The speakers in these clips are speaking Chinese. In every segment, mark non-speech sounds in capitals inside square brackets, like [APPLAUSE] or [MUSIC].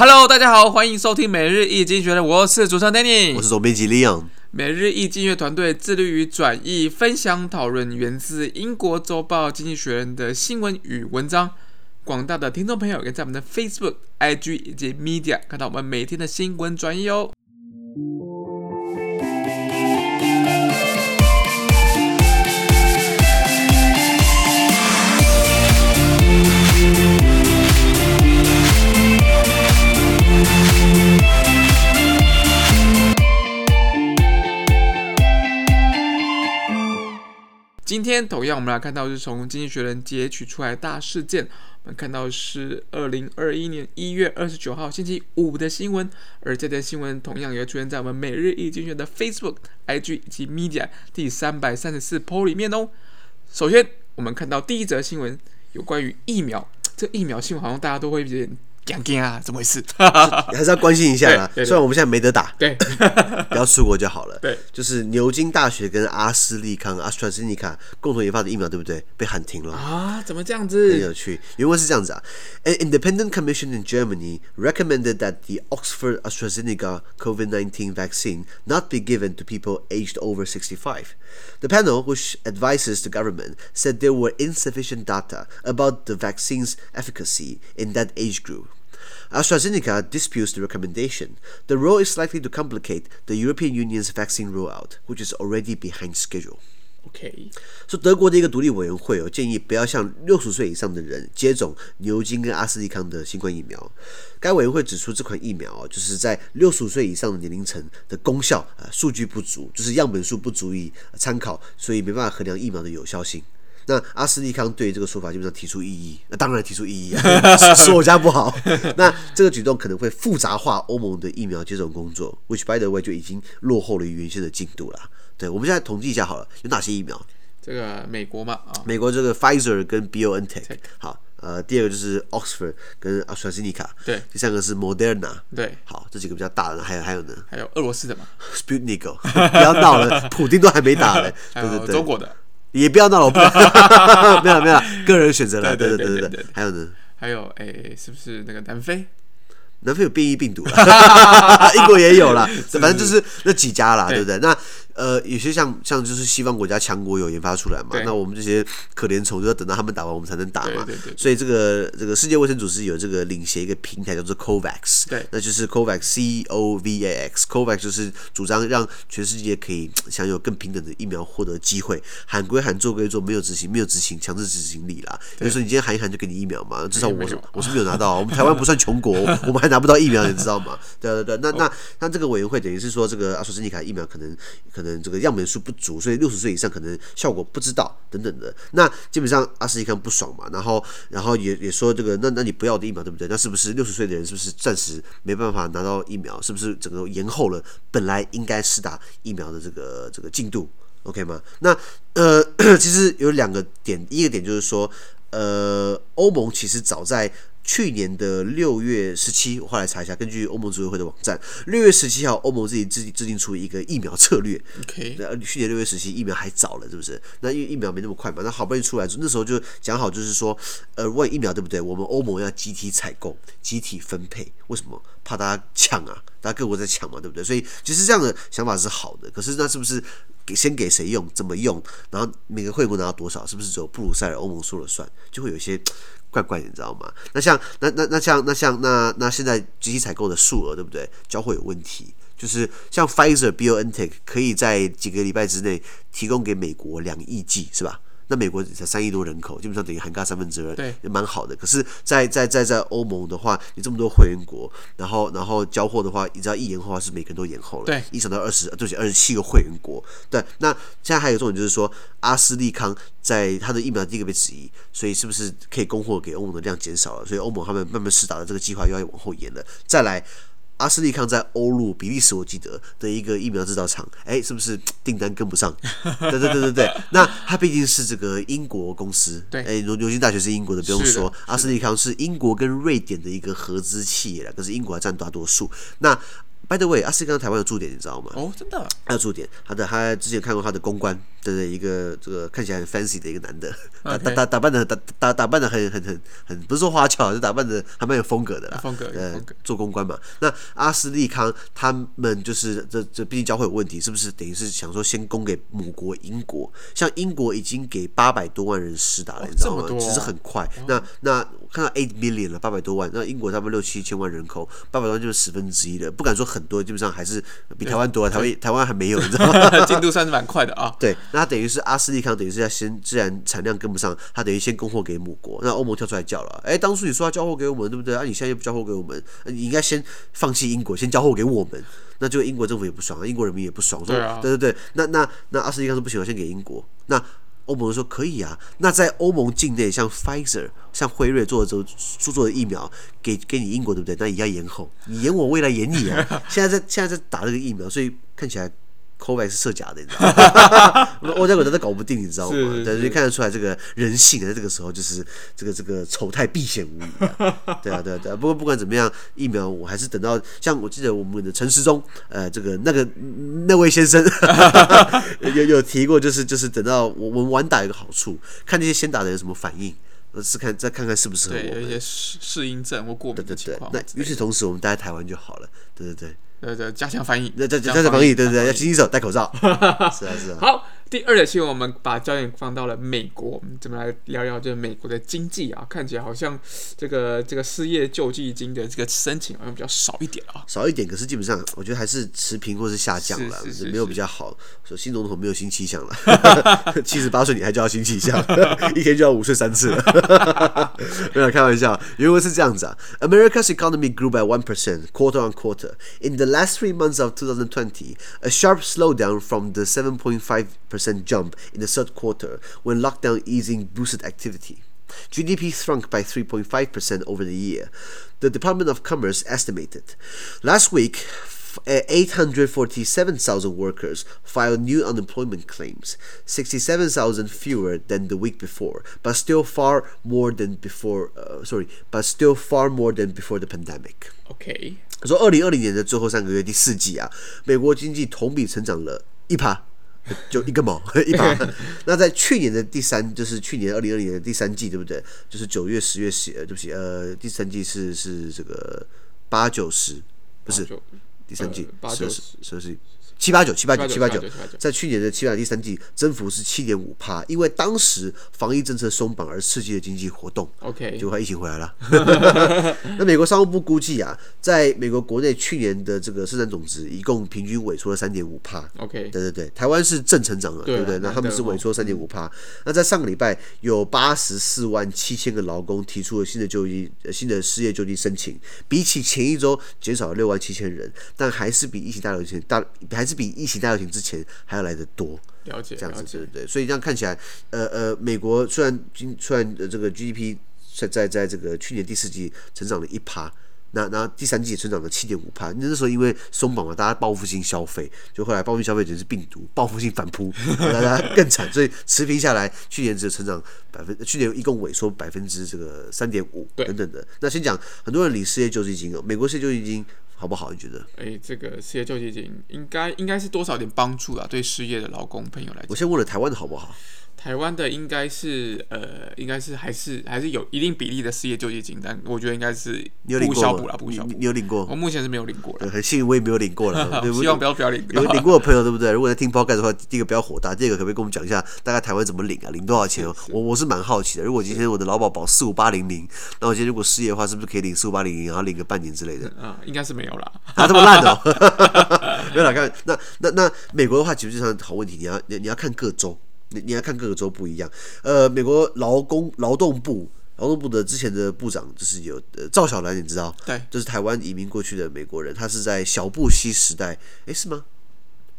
Hello，大家好，欢迎收听每日易经济学人，我是主持人 Danny，我是总编辑 Leon。每日易经济学团队致力于转译、分享、讨论源自英国周报《经济学人》的新闻与文章。广大的听众朋友可以在我们的 Facebook、IG 以及 Media 看到我们每天的新闻转译哦。今天同样，我们来看到是从《经济学人》截取出来大事件。我们看到是二零二一年一月二十九号星期五的新闻，而这条新闻同样也出现在我们每日一经济学人的 Facebook、IG 以及 Media 第三百三十四 po 里面哦。首先，我们看到第一则新闻有关于疫苗，这疫苗新闻好像大家都会有点。讲讲啊，怎么回事？还是要关心一下啦。虽然我们现在没得打，对，不要出国就好了。对，就是牛津大学跟阿斯利康 （AstraZeneca） 共同研发的疫苗，对不对？被喊停了啊？怎么这样子？很有趣。原文是这样子啊：An independent [LAUGHS] [LAUGHS] commission in Germany recommended that the Oxford AstraZeneca COVID-19 vaccine not be given to people aged over 65. The panel, which advises the government, said there were insufficient data about the vaccine's efficacy in that age group. AstraZeneca disputes the recommendation. The rule is likely to complicate the European Union's vaccine rollout, which is already behind schedule. OK，说德国的一个独立委员会哦，建议不要向六十岁以上的人接种牛津跟阿斯利康的新冠疫苗。该委员会指出，这款疫苗哦，就是在六十岁以上的年龄层的功效啊，数据不足，就是样本数不足以参考，所以没办法衡量疫苗的有效性。那阿斯利康对这个说法基本上提出异议，那当然提出异议啊，[LAUGHS] 说我家不好。[LAUGHS] 那这个举动可能会复杂化欧盟的疫苗接种工作，which by the way 就已经落后了于原先的进度了。对，我们现在统计一下好了，有哪些疫苗？这个美国嘛，啊，美国这个 Pfizer 跟 BioNTech，好，呃，第二个就是 Oxford 跟 AstraZeneca，对，第三个是 Moderna，对，好，这几个比较大的，还有还有呢？还有俄罗斯的嘛，Sputnik，[LAUGHS] 不要闹了，普丁都还没打呢，对对对，中国的。也不要闹了，[LAUGHS] 没有没有，个人选择了，对对对对对。还有呢？还有哎，是不是那个南非？南非有变异病毒，[LAUGHS] 英国也有了，反正就是那几家啦，对不对？那。呃，有些像像就是西方国家强国有研发出来嘛，那我们这些可怜虫就要等到他们打完我们才能打嘛。对对对。所以这个这个世界卫生组织有这个领衔一个平台叫做 COVAX，对，那就是 COVAX C O V A X，COVAX 就是主张让全世界可以享有更平等的疫苗获得机会，喊归喊做归做，没有执行没有执行强制执行力啦。比如说你今天喊一喊就给你疫苗嘛，至少我是我是没有拿到，我们台湾不算穷国，[LAUGHS] 我们还拿不到疫苗，你知道吗？对对对，那那那这个委员会等于是说这个阿斯利卡疫苗可能可能嗯这个样本数。不足，所以六十岁以上可能效果不知道等等的。那基本上阿斯利康不爽嘛，然后然后也也说这个，那那你不要的疫苗对不对？那是不是六十岁的人是不是暂时没办法拿到疫苗？是不是整个延后了本来应该施打疫苗的这个这个进度？OK 吗？那呃，[COUGHS] 其实有两个点，一个点就是说，呃，欧盟其实早在。去年的六月十七，我后来查一下，根据欧盟组委会的网站，六月十七号，欧盟自己制制定出一个疫苗策略。OK，那去年六月十七，疫苗还早了，是不是？那因为疫苗没那么快嘛，那好不容易出来，那时候就讲好，就是说，呃，问疫苗对不对？我们欧盟要集体采购、集体分配，为什么？怕大家抢啊，大家各国在抢嘛，对不对？所以其实这样的想法是好的。可是那是不是给先给谁用，怎么用，然后每个会员国拿到多少，是不是只有布鲁塞尔欧盟说了算？就会有一些。怪怪的，你知道吗？那像那那那像那像那那现在集体采购的数额对不对？交会有问题，就是像 Pfizer、BioNTech 可以在几个礼拜之内提供给美国两亿剂，是吧？那美国才三亿多人口，基本上等于涵盖三分之二，对，也蛮好的。可是在，在在在在欧盟的话，你这么多会员国，然后然后交货的话，你知道一延后的话是每个人都延后了，对，一想到二十，对不起，二十七个会员国，对。那现在还有重点就是说，阿斯利康在他的疫苗第一个被质疑，所以是不是可以供货给欧盟的量减少了？所以欧盟他们慢慢试打的这个计划又要往后延了。再来。阿斯利康在欧陆比利时，我记得的一个疫苗制造厂，哎、欸，是不是 [TSK] 订单跟不上？[LAUGHS] 对对对对对。那它毕竟是这个英国公司，对，哎、欸，牛牛津大学是英国的，不用说。阿斯利康是英国跟瑞典的一个合资企业了，可是英国还占大多数。那 By the way，阿斯利康台湾有驻点，你知道吗？哦，真的，还有驻点。他的他之前看过他的公关，对对，一个这个看起来很 fancy 的一个男的，打.打打扮的打打打扮的很很很很不是说花俏，就打扮的还蛮有风格的啦。风格，呃，做公关嘛。那阿斯利康他们就是这这毕竟教会有问题，是不是等于是想说先供给母国英国？像英国已经给八百多万人施打了，哦、你知道吗？其实很快。哦、那那看到 eight million 了，八百多万，那英国差不多六七千万人口，八百多万就是十分之一了。不敢说很多，基本上还是比台湾多啊。台湾台湾还没有，你知道吗？[LAUGHS] 进度算是蛮快的啊。对，那他等于是阿斯利康，等于是要先，自然产量跟不上，他等于先供货给母国。那欧盟跳出来叫了，哎，当初你说要交货给我们，对不对？啊，你现在又不交货给我们，你应该先放弃英国，先交货给我们。那就英国政府也不爽，英国人民也不爽，说对、啊、对对对，那那那阿斯利康说不行，我先给英国。那欧盟说可以啊。那在欧盟境内，像 Pfizer、像辉瑞做的这做做的疫苗，给给你英国，对不对？那也要延后，你延我，未来延你啊。[LAUGHS] 现在在现在在打这个疫苗，所以看起来。COVAX 是设假的，你知道吗？欧家国家都搞不定，你知道吗？是是是对，所以看得出来这个人性在这个时候就是这个这个丑态毕显无疑、啊。[LAUGHS] 对啊，对啊，对啊。不过不管怎么样，疫苗我还是等到像我记得我们的陈时中，呃，这个那个那位先生 [LAUGHS] [LAUGHS] 有有提过，就是就是等到我们晚打有个好处，看那些先打的有什么反应，是看再看看适不适合我们。对，有一些适适应症或过敏的情况。那与此同时，我们待在台湾就好了。对对对。对对，加强防疫，加加加强防疫，对对对，要勤洗手，戴口罩。[LAUGHS] 是啊是啊。好，第二个新闻，我们把焦点放到了美国，我们怎么来聊聊这个美国的经济啊？看起来好像这个这个失业救济金的这个申请好像比较少一点啊。少一点，可是基本上我觉得还是持平或是下降了，是是是是没有比较好。说新总统没有新气象了，[LAUGHS] 七十八岁你还叫新气象，一天就要午睡三次了。[LAUGHS] 没有开玩笑，原文是这样子啊：America's economy grew by one percent quarter on quarter in the last three months of 2020, a sharp slowdown from the 7.5% jump in the third quarter when lockdown easing boosted activity. GDP shrunk by 3.5% over the year, the Department of Commerce estimated. Last week, 847,000 workers filed new unemployment claims, 67,000 fewer than the week before, but still far more than before. Uh, sorry, but still far more than before the pandemic. Okay. 说二零二零年的最后三个月第四季啊，美国经济同比成长了一趴， 就一个毛 [LAUGHS] 一把。[LAUGHS] 那在去年的第三，就是去年二零二零年的第三季，对不对？就是九月、十月、十，呃，对不起，呃，第三季是是这个八九十，不是。第三季，十十十十七八九七八九七八九，在去年的七八第三季增幅是七点五帕，因为当时防疫政策松绑而刺激了经济活动。OK，就快疫情回来了。[LAUGHS] [LAUGHS] 那美国商务部估计啊，在美国国内去年的这个生产总值一共平均萎缩了三点五帕。OK，对对对，台湾是正成长了，对不对？那他们是萎缩三点五帕。那在上个礼拜有八十四万七千个劳工提出了新的就医新的失业救济申请，比起前一周减少了六万七千人。但还是比疫情大流行大，还是比疫情大流行之前还要来的多。了解，这样子，对对对。所以这样看起来，呃呃，美国虽然今虽然这个 GDP 在在在这个去年第四季成长了一趴，那那第三季也成长了七点五趴。那时候因为松绑嘛，大家报复性消费，就后来报复性消费简直是病毒，报复性反扑，大家更惨。所以持平下来，去年只有成长百分，去年一共萎缩百分之这个三点五等等的。那先讲很多人领失业救济金哦，美国失业救济金。好不好？你觉得？哎、欸，这个失业救济金应该应该是多少点帮助啊？对失业的劳工朋友来讲，我先问了台湾的好不好？台湾的应该是呃，应该是还是还是有一定比例的失业救济金，但我觉得应该是不小补了，不小补。你有领过？我目前是没有领过的。很幸运，我也没有领过了。[LAUGHS] 希望不要不要领。有领过的朋友对不对？如果在听 Podcast 的话，第一个不要火大，第二个可不可以跟我们讲一下，大概台湾怎么领啊？领多少钱？我我是蛮好奇的。如果今天我的劳保保四五八零零，那我今天如果失业的话，是不是可以领四五八零零，然后领个半年之类的？[LAUGHS] 啊、嗯，应该是没有啦。啊，这么烂哦！[LAUGHS] 没有啦，看那那那美国的话，其实就是好问题，你要你你要看各州。你你要看各个州不一样，呃，美国劳工劳动部劳动部的之前的部长就是有呃赵小兰，你知道？对，就是台湾移民过去的美国人，他是在小布希时代，诶，是吗？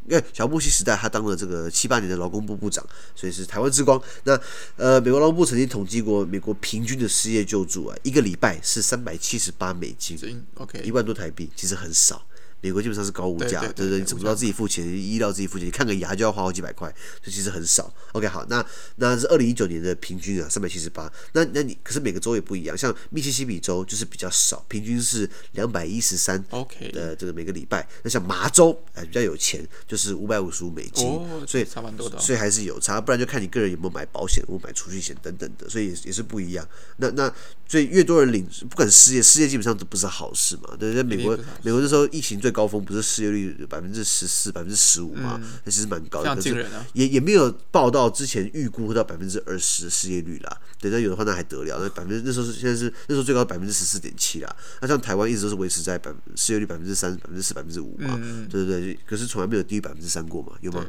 因为小布希时代他当了这个七八年的劳工部部长，所以是台湾之光。那呃，美国劳工部曾经统计过，美国平均的失业救助啊，一个礼拜是三百七十八美金，OK，一万多台币，其实很少。美国基本上是高物价，对对对，你怎么知道自己付钱？医疗自己付钱，你看个牙就要花好几百块，这其实很少。OK，好，那那是二零一九年的平均啊，三百七十八。那那你可是每个州也不一样，像密西西比州就是比较少，平均是两百一十三。OK 的这个每个礼拜。那像麻州哎比较有钱，就是五百五十五美金，所以差蛮多的，所以还是有差。不然就看你个人有没有买保险，或买储蓄险等等的，所以也也是不一样。那那所以越多人领，不管失业，失业基本上都不是好事嘛。对，在美国，美国那时候疫情最高峰不是失业率百分之十四、百分之十五嘛？那其实蛮高的，可是也也没有报到之前预估到百分之二十的失业率啦。对，那有的话那还得了，那百分之那时候是现在是那时候最高百分之十四点七啦。那像台湾一直都是维持在百失业率百分之三、百分之四、百分之五嘛。对对对，可是从来没有低于百分之三过嘛？有吗？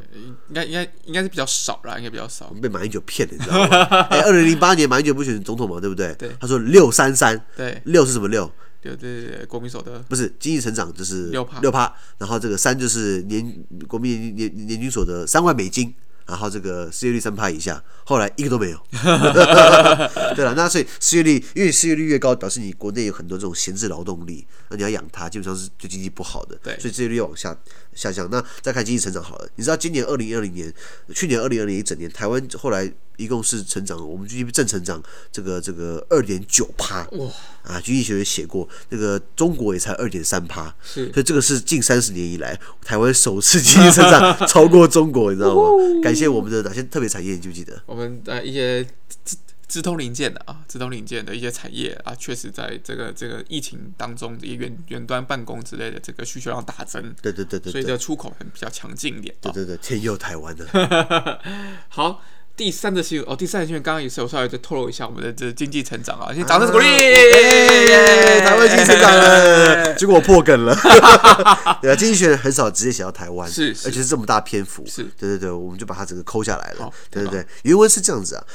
应该应该应该是比较少啦，应该比较少。被马英九骗了，你知道吗？哎，二零零八年马英九不选总统嘛，对不对？对。他说六三三，对，六是什么六？对对对，国民所得不是经济成长就是六趴六趴，然后这个三就是年国民年年年均所得三万美金。然后这个失业率三趴以下，后来一个都没有。[LAUGHS] [LAUGHS] 对了，那所以失业率，因为失业率越高，表示你国内有很多这种闲置劳动力，那你要养它，基本上是对经济不好的。对，所以失业率要往下下降。那再看经济成长好了，你知道今年二零二零年，去年二零二零一整年，台湾后来。一共是成长，我们 GDP 正成长，这个这个二点九趴。哇。啊，经济学也写过，这个中国也才二点三趴，是，所以这个是近三十年以来台湾首次经济成长超过中国，你知道吗？[LAUGHS] 感谢我们的哪些特别产业，你记不记得？我们的一些资资通零件的啊，直通零件的一些产业啊，确实在这个这个疫情当中，这远远端办公之类的这个需求量大增，对对对对，所以这出口很比较强劲一点，对对对，天佑台湾的，[LAUGHS] 好。第三个新闻哦，第三个新闻刚刚也是我稍微再透露一下我们的这经济成长啊，先掌声鼓励，台湾经济成长了，结果我破梗了，对啊，经济学人很少直接写到台湾，是，而且是这么大篇幅，是，对对对，我们就把它整个抠下来了，对对对，原文是这样子啊，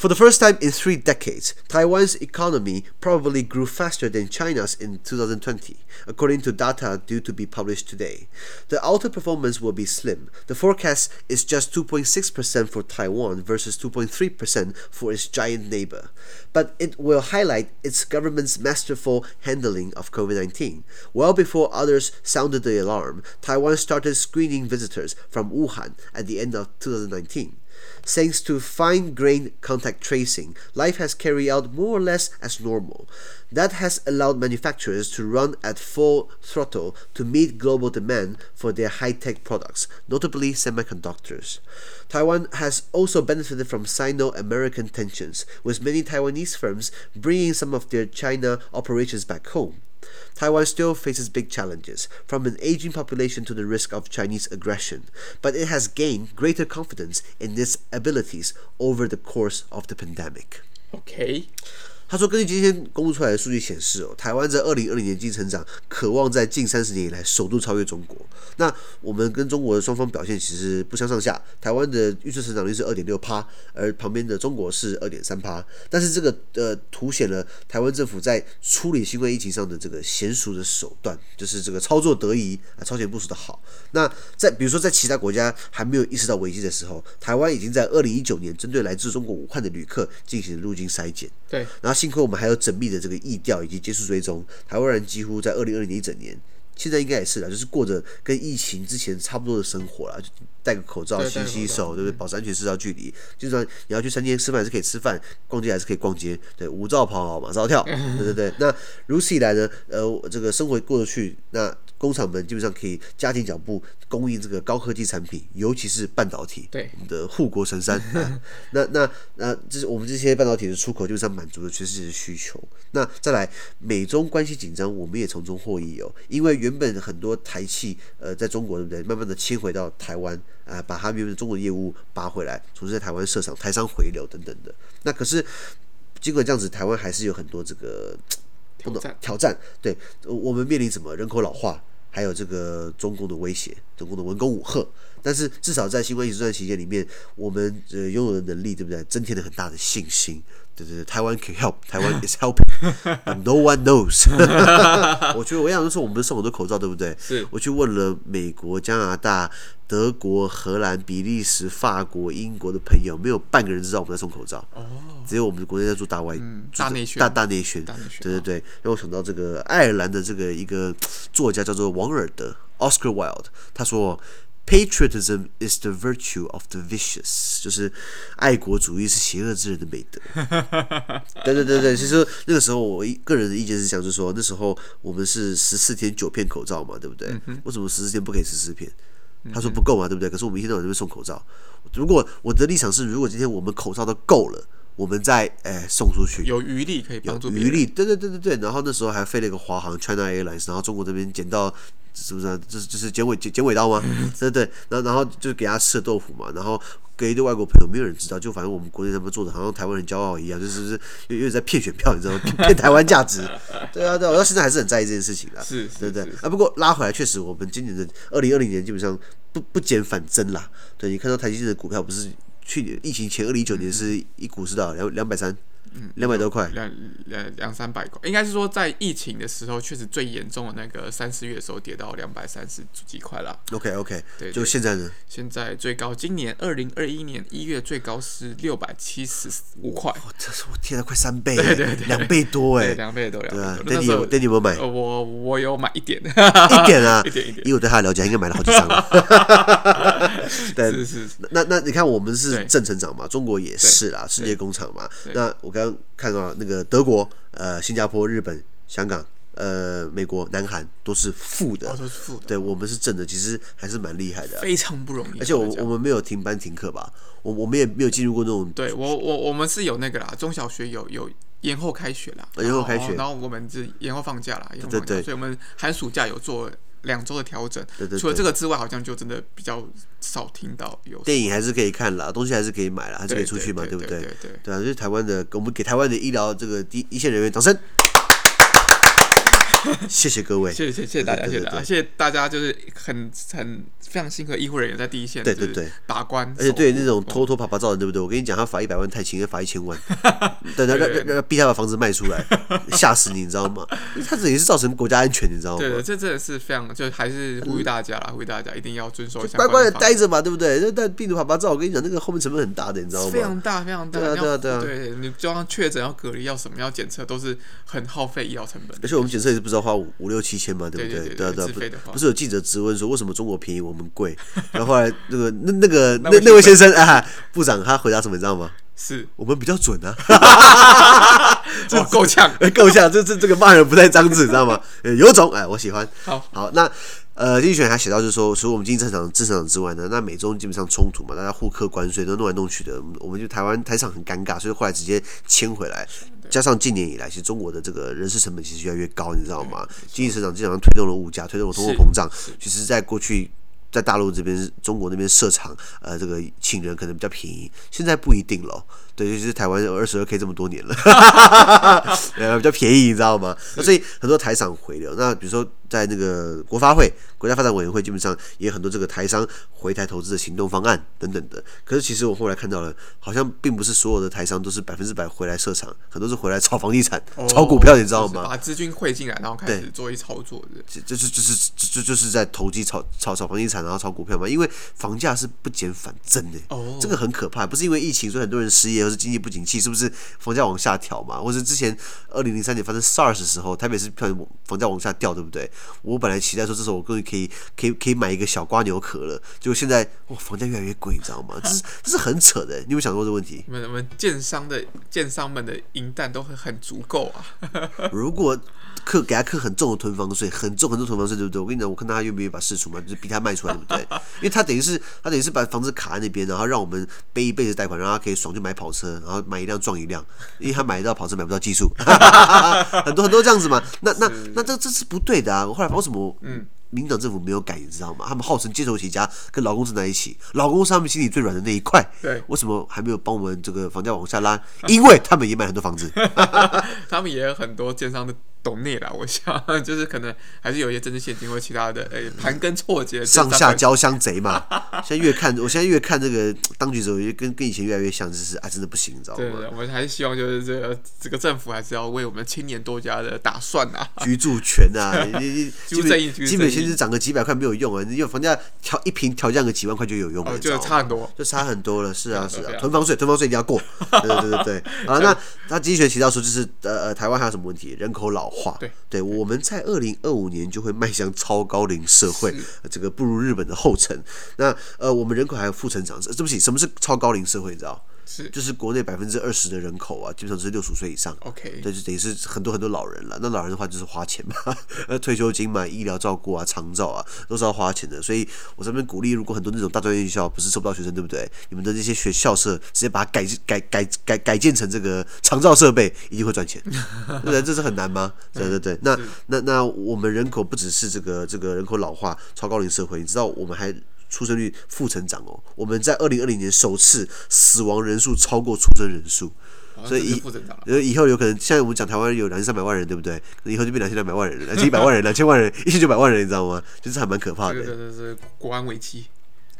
For the [LAUGHS] first time in three decades, Taiwan's economy probably grew faster than China's in 2020, according to data due to be published today. The outer performance will be slim. The forecast is just 2.6% for Taiwan versus 2.3% for its giant neighbor. But it will highlight its government's masterful handling of COVID 19. Well before others sounded the alarm, Taiwan started screening visitors from Wuhan at the end of 2019. Thanks to fine grained contact tracing, life has carried out more or less as normal. That has allowed manufacturers to run at full throttle to meet global demand for their high tech products, notably semiconductors. Taiwan has also benefited from Sino American tensions, with many Taiwanese firms bringing some of their China operations back home. Taiwan still faces big challenges, from an aging population to the risk of Chinese aggression, but it has gained greater confidence in its abilities over the course of the pandemic. Okay. 他说：“根据今天公布出来的数据显示，哦，台湾在二零二零年经济成长，渴望在近三十年以来首度超越中国。那我们跟中国的双方表现其实不相上下。台湾的预测成长率是二点六趴，而旁边的中国是二点三趴。但是这个呃，凸显了台湾政府在处理新冠疫情上的这个娴熟的手段，就是这个操作得宜啊，超前部署的好。那在比如说在其他国家还没有意识到危机的时候，台湾已经在二零一九年针对来自中国武汉的旅客进行了入境筛检。对，然后。”幸亏我们还有缜密的这个疫调以及接触追踪，台湾人几乎在二零二零年一整年，现在应该也是啦，就是过着跟疫情之前差不多的生活啦，就戴个口罩、勤洗手，对不对？保持安全社交距离。就算你要去餐厅吃饭还是可以吃饭，逛街还是可以逛街，对，无照跑，马照跳，[LAUGHS] 对对对。那如此一来呢，呃，这个生活过得去，那。工厂们基本上可以加紧脚步供应这个高科技产品，尤其是半导体，对我们的护国神山。[LAUGHS] 啊、那那那这是我们这些半导体的出口，基本上满足了全世界的需求。那再来，美中关系紧张，我们也从中获益哦。因为原本很多台企呃在中国对不对，慢慢的迁回到台湾啊、呃，把他们原本中国的业务拔回来，重新在台湾设厂，台商回流等等的。那可是尽管这样子，台湾还是有很多这个挑战。挑战，对，我们面临什么人口老化？还有这个中共的威胁，中共的文攻武吓，但是至少在新冠疫情这段期间里面，我们呃拥有的能力，对不对？增添了很大的信心。对对对，台湾 can help，台湾 is helping，no [LAUGHS] one knows。[LAUGHS] 我觉得我想说，我们送很多口罩，对不对？是。我去问了美国、加拿大、德国、荷兰、比利时、法国、英国的朋友，没有半个人知道我们在送口罩。哦。只有我们的国内在做大外，嗯、大内宣，大大内宣。对对对。让我想到这个爱尔兰的这个一个作家叫做王尔德 （Oscar Wilde），他说。Patriotism is the virtue of the vicious，就是爱国主义是邪恶之人的美德。对对对对，其实那个时候我一个人的意见是想，就是说那时候我们是十四天九片口罩嘛，对不对？为什么十四天不可以十四片？他说不够嘛，对不对？可是我们一天到晚就会送口罩。如果我的立场是，如果今天我们口罩都够了，我们再哎送出去，有余力可以帮助。余力，对对对对对。然后那时候还飞了一个华航 China Airlines，然后中国这边捡到。是不是、啊？就是就是剪尾剪剪尾刀吗？对对对，然后然后就给他吃了豆腐嘛，然后给一堆外国朋友，没有人知道，就反正我们国内他们做的好像台湾人骄傲一样，就是是又又在骗选票，你知道吗？骗台湾价值。[LAUGHS] 对啊对啊，我到现在还是很在意这件事情的。是，对对啊。不过拉回来，确实我们今年的二零二零年基本上不不减反增啦。对，你看到台积电的股票不是去年疫情前二零一九年是一股是到两两百三。嗯，两百多块，两两两三百块，应该是说在疫情的时候，确实最严重的那个三四月的时候，跌到两百三十几块了。OK OK，对，对，就现在呢？现在最高，今年二零二一年一月最高是六百七十五块。我这是我天啊，快三倍，对对对，两倍多哎，两倍多，两倍多。那你有，那你有没有买？我我有买一点，一点啊，一 [LAUGHS] 点一点。以我对他的了解，应该买了好几张了。[LAUGHS] 对，是是。那那你看，我们是正成长嘛，中国也是啦，世界工厂嘛。那我刚刚看到。那个德国、呃、新加坡、日本、香港、呃、美国、南韩都是负的，都是负的。对，我们是正的，其实还是蛮厉害的，非常不容易。而且我我们没有停班停课吧？我我们也没有进入过那种。对我我我们是有那个啦，中小学有有延后开学啦，延后开学，然后我们是延后放假啦，对对对，所以我们寒暑假有做两周的调整。对对，除了这个之外，好像就真的比较少听到有。电影还是可以看啦，东西还是可以买啦，还是可以出去嘛，对不对？对对对啊，就是台湾的，我们给台湾的医疗这个第一线人员掌声。[LAUGHS] 谢谢各位，谢谢谢谢大家，谢谢大家，谢谢大家，就是很很非常辛苦的医护人员在第一线，对对对，把关，而且对那种偷偷爬爬照的，对不对？我跟你讲，他罚一百万太轻，要罚一千万，[LAUGHS] 对，让让让逼他把房子卖出来，吓死你，你知道吗？他这也是造成国家安全，你知道吗？对，这真的是非常，就还是呼吁大家啦，呼吁大家一定要遵守，乖乖的待着嘛，对不对？那但病毒爬爬照，我跟你讲，那个后面成本很大的，你知道吗？非常大，非常大，对啊对啊对啊，对你就像确诊要隔离，要什么要检测，都是很耗费医疗成本，而且我们检测也是不知道花五五六七。千嘛，对不对？对对对，不是有记者质问说，为什么中国便宜我们贵？[LAUGHS] 然后后来那个 [LAUGHS] 那那个那那位先生啊，部长他回答什么你知道吗？是我们比较准啊，这 [LAUGHS] 够呛，够呛，这这这个骂人不带脏字，你知道吗？有种哎，我喜欢。好，好，那呃，竞选还写到就是说，除了我们经济正常正常之外呢，那美中基本上冲突嘛，大家互克关税都弄来弄去的，我们就台湾台场很尴尬，所以后来直接迁回来。加上近年以来，其实中国的这个人事成本其实越来越高，你知道吗？经济成长基本上推动了物价，推动了通货膨胀。其实，在过去，在大陆这边，中国那边设厂，呃，这个请人可能比较便宜，现在不一定了。对，尤其是台湾有二十二 K 这么多年了，[LAUGHS] [LAUGHS] 呃，比较便宜，你知道吗？那所以很多台厂回流。那比如说。在那个国发会、国家发展委员会，基本上也有很多这个台商回台投资的行动方案等等的。可是其实我后来看到了，好像并不是所有的台商都是百分之百回来设厂，很多是回来炒房地产、哦、炒股票，你知道吗？把资金汇进来，然后开始做一操作的。这就是就是就就是在投机炒炒炒房地产，然后炒股票嘛。因为房价是不减反增的，哦，这个很可怕。不是因为疫情，所以很多人失业，或是经济不景气，是不是房价往下调嘛？或是之前二零零三年发生 SARS 的时候，台北市票房价往下掉，对不对？我本来期待说，这时候我终于可以可以可以买一个小瓜牛壳了，结果现在哇，房价越来越贵，你知道吗？这是这是很扯的。你有没有想过这个问题？我们我们建商的建商们的银弹都很很足够啊。[LAUGHS] 如果课给他课很重的囤房税，很重很重囤房税，对不对？我跟你讲，我看他愿不愿意把事出嘛，就是逼他卖出来，对不对？因为他等于是他等于是把房子卡在那边，然后让我们背一辈子贷款，然后他可以爽去买跑车，然后买一辆撞一辆，因为他买得到跑车买不到技术，[LAUGHS] 很多很多这样子嘛。那那那这这是不对的啊！我后来为什么嗯？民党政府没有改，你知道吗？他们号称街头起家，跟劳工站在一起，劳工是他们心里最软的那一块。对，为什么还没有帮我们这个房价往下拉？[LAUGHS] 因为他们也买很多房子，[LAUGHS] 他们也有很多建商的懂内了，我想 [LAUGHS] 就是可能还是有一些政治献金或其他的，诶，盘根错节，上下交相贼嘛。现在越看，我现在越看这个当局者，跟跟以前越来越像，就是啊，真的不行，你知道吗？对，我们还是希望就是这个这个政府还是要为我们青年多加的打算啊，[LAUGHS] 居住权啊，你你 [LAUGHS] 基本基本薪资涨个几百块没有用啊，你有房价调一平调降个几万块就有用了，就差很多，就差很多了，是啊是啊，囤房税囤房税一定要过，对对对对对。好，那他经济学提到说，就是呃呃，台湾还有什么问题？人口老化，对对，我们在二零二五年就会迈向超高龄社会，这个步入日本的后尘。那呃，我们人口还有负成长，对不起，什么是超高龄社会？你知道？是，就是国内百分之二十的人口啊，基本上是六十五岁以上。OK，对，就等于是很多很多老人了。那老人的话就是花钱嘛，[LAUGHS] 呃，退休金嘛，医疗照顾啊，长照啊，都是要花钱的。所以我这边鼓励，如果很多那种大专院校不是收不到学生，对不对？你们的这些学校舍直接把它改改改改改建成这个长照设备，一定会赚钱。[LAUGHS] 对不对？这是很难吗？对 [LAUGHS] 对对。那那那我们人口不只是这个这个人口老化、超高龄社会，你知道我们还。出生率负成长哦，我们在二零二零年首次死亡人数超过出生人数，所以以以后有可能，现在我们讲台湾有两千三百万人，对不对？以后就变两千两百万人，两千一百万人，两千万人，一千九百万人，你知道吗？就是还蛮可怕的。对对对，国安危机。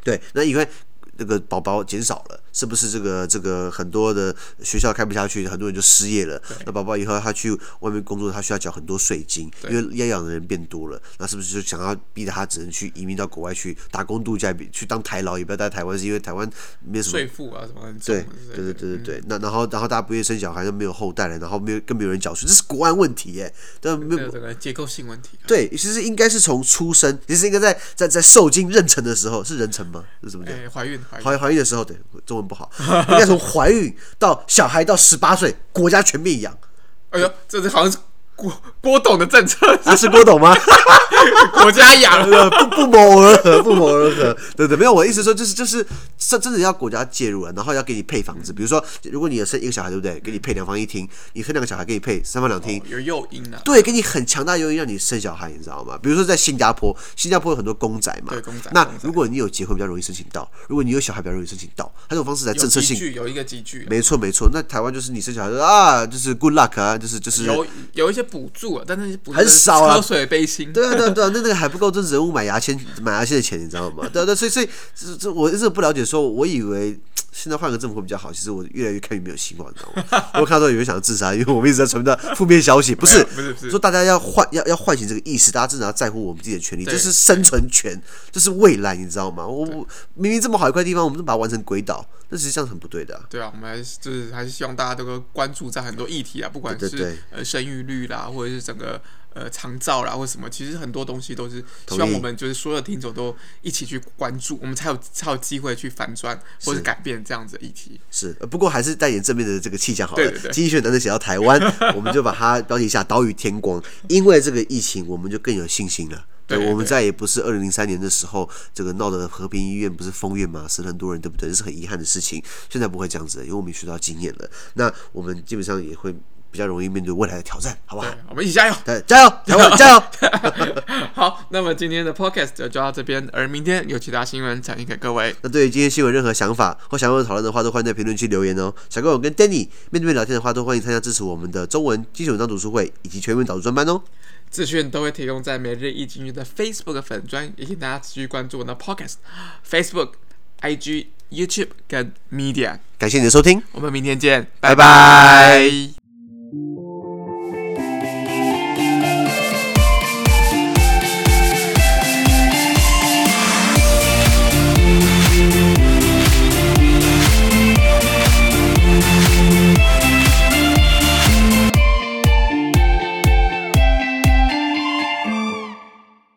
对，那因为。这个宝宝减少了，是不是这个这个很多的学校开不下去，很多人就失业了？那宝宝以后他去外面工作，他需要缴很多税金，因为要养的人变多了，那是不是就想要逼着他只能去移民到国外去打工度假，去当台劳，也不要待台湾，是因为台湾没什么税负啊什么？对对对对对对。嗯、那然后然后大家不愿意生小孩，就没有后代了，然后没有更没有人缴税，这是国安问题耶，但没有这个结构性问题。对，其实应该是从出生，其实应该在在在受精妊娠的时候是妊娠吗？是什么讲？怀孕怀怀孕的时候。对，中文不好，[LAUGHS] 应该从怀孕到小孩到十八岁，国家全面养。哎呦，这是好像是。郭郭董的政策，那是郭董吗？[LAUGHS] 国家养了，[LAUGHS] 不不谋而合，不谋而合。对对，没有，我的意思说就是就是，这真的要国家介入了，然后要给你配房子。比如说，如果你有生一个小孩，对不对？给你配两房一厅；你生两个小孩，给你配三房两厅。有诱因的。对，给你很强大诱因让你生小孩，你知道吗？比如说在新加坡，新加坡有很多公仔嘛。对，公仔。那如果你有结婚，比较容易申请到；如果你有小孩，比较容易申请到。他这种方式来政策性有一个集聚。没错没错，那台湾就是你生小孩说啊，就是 good luck 啊，就是就是有有一些补助啊，但是。很少啊，喝水背心。对啊，对啊，对啊，那那个还不够，这人物买牙签、买牙签的钱，你知道吗？对啊，对，所以，所以，这这，我一直不了解，说，我以为现在换个政府会比较好。其实我越来越看越没有希望，你知道吗？[LAUGHS] 我看到有人想要自杀，因为我们一直在传达负面消息，不是，[LAUGHS] 不是，不是，说大家要唤，要要唤醒这个意识，大家真的要在乎我们自己的权利，这是生存权，这是未来，你知道吗？我明明这么好一块地方，我们就把它玩成鬼岛，那实际上很不对的。对啊，我们还是就是还是希望大家都会关注在很多议题啊，不管是呃生育率啦，或者是整个。呃，长照啦，或什么，其实很多东西都是希望我们就是所有的听众都一起去关注，我们才有才有机会去反转或者改变这样子的议题。是，不过还是带点正面的这个气象好了。[LAUGHS] [LAUGHS] 经济学难得写到台湾，我们就把它标题一下“岛屿天光”，因为这个疫情，我们就更有信心了。对，我们再也不是二零零三年的时候，这个闹的和平医院不是封院嘛，死了很多人，对不对？这是很遗憾的事情。现在不会这样子，因为我们学到经验了。那我们基本上也会。比较容易面对未来的挑战，好不好？我们一起加油！对，加油，[LAUGHS] 台湾加油！[LAUGHS] 好，那么今天的 podcast 就到这边，而明天有其他新闻展现给各位。那对于今天新闻任何想法或想要讨论的话，都欢迎在评论区留言哦。想跟我跟 Danny 面对面聊天的话，都欢迎参加支持我们的中文基础文章读书会以及全文导读专班哦。资讯都会提供在每日一经济的 Facebook 粉专，也请大家持续关注我的 podcast、Facebook、IG、YouTube 跟 Media。感谢你的收听，我们明天见，拜拜。嗯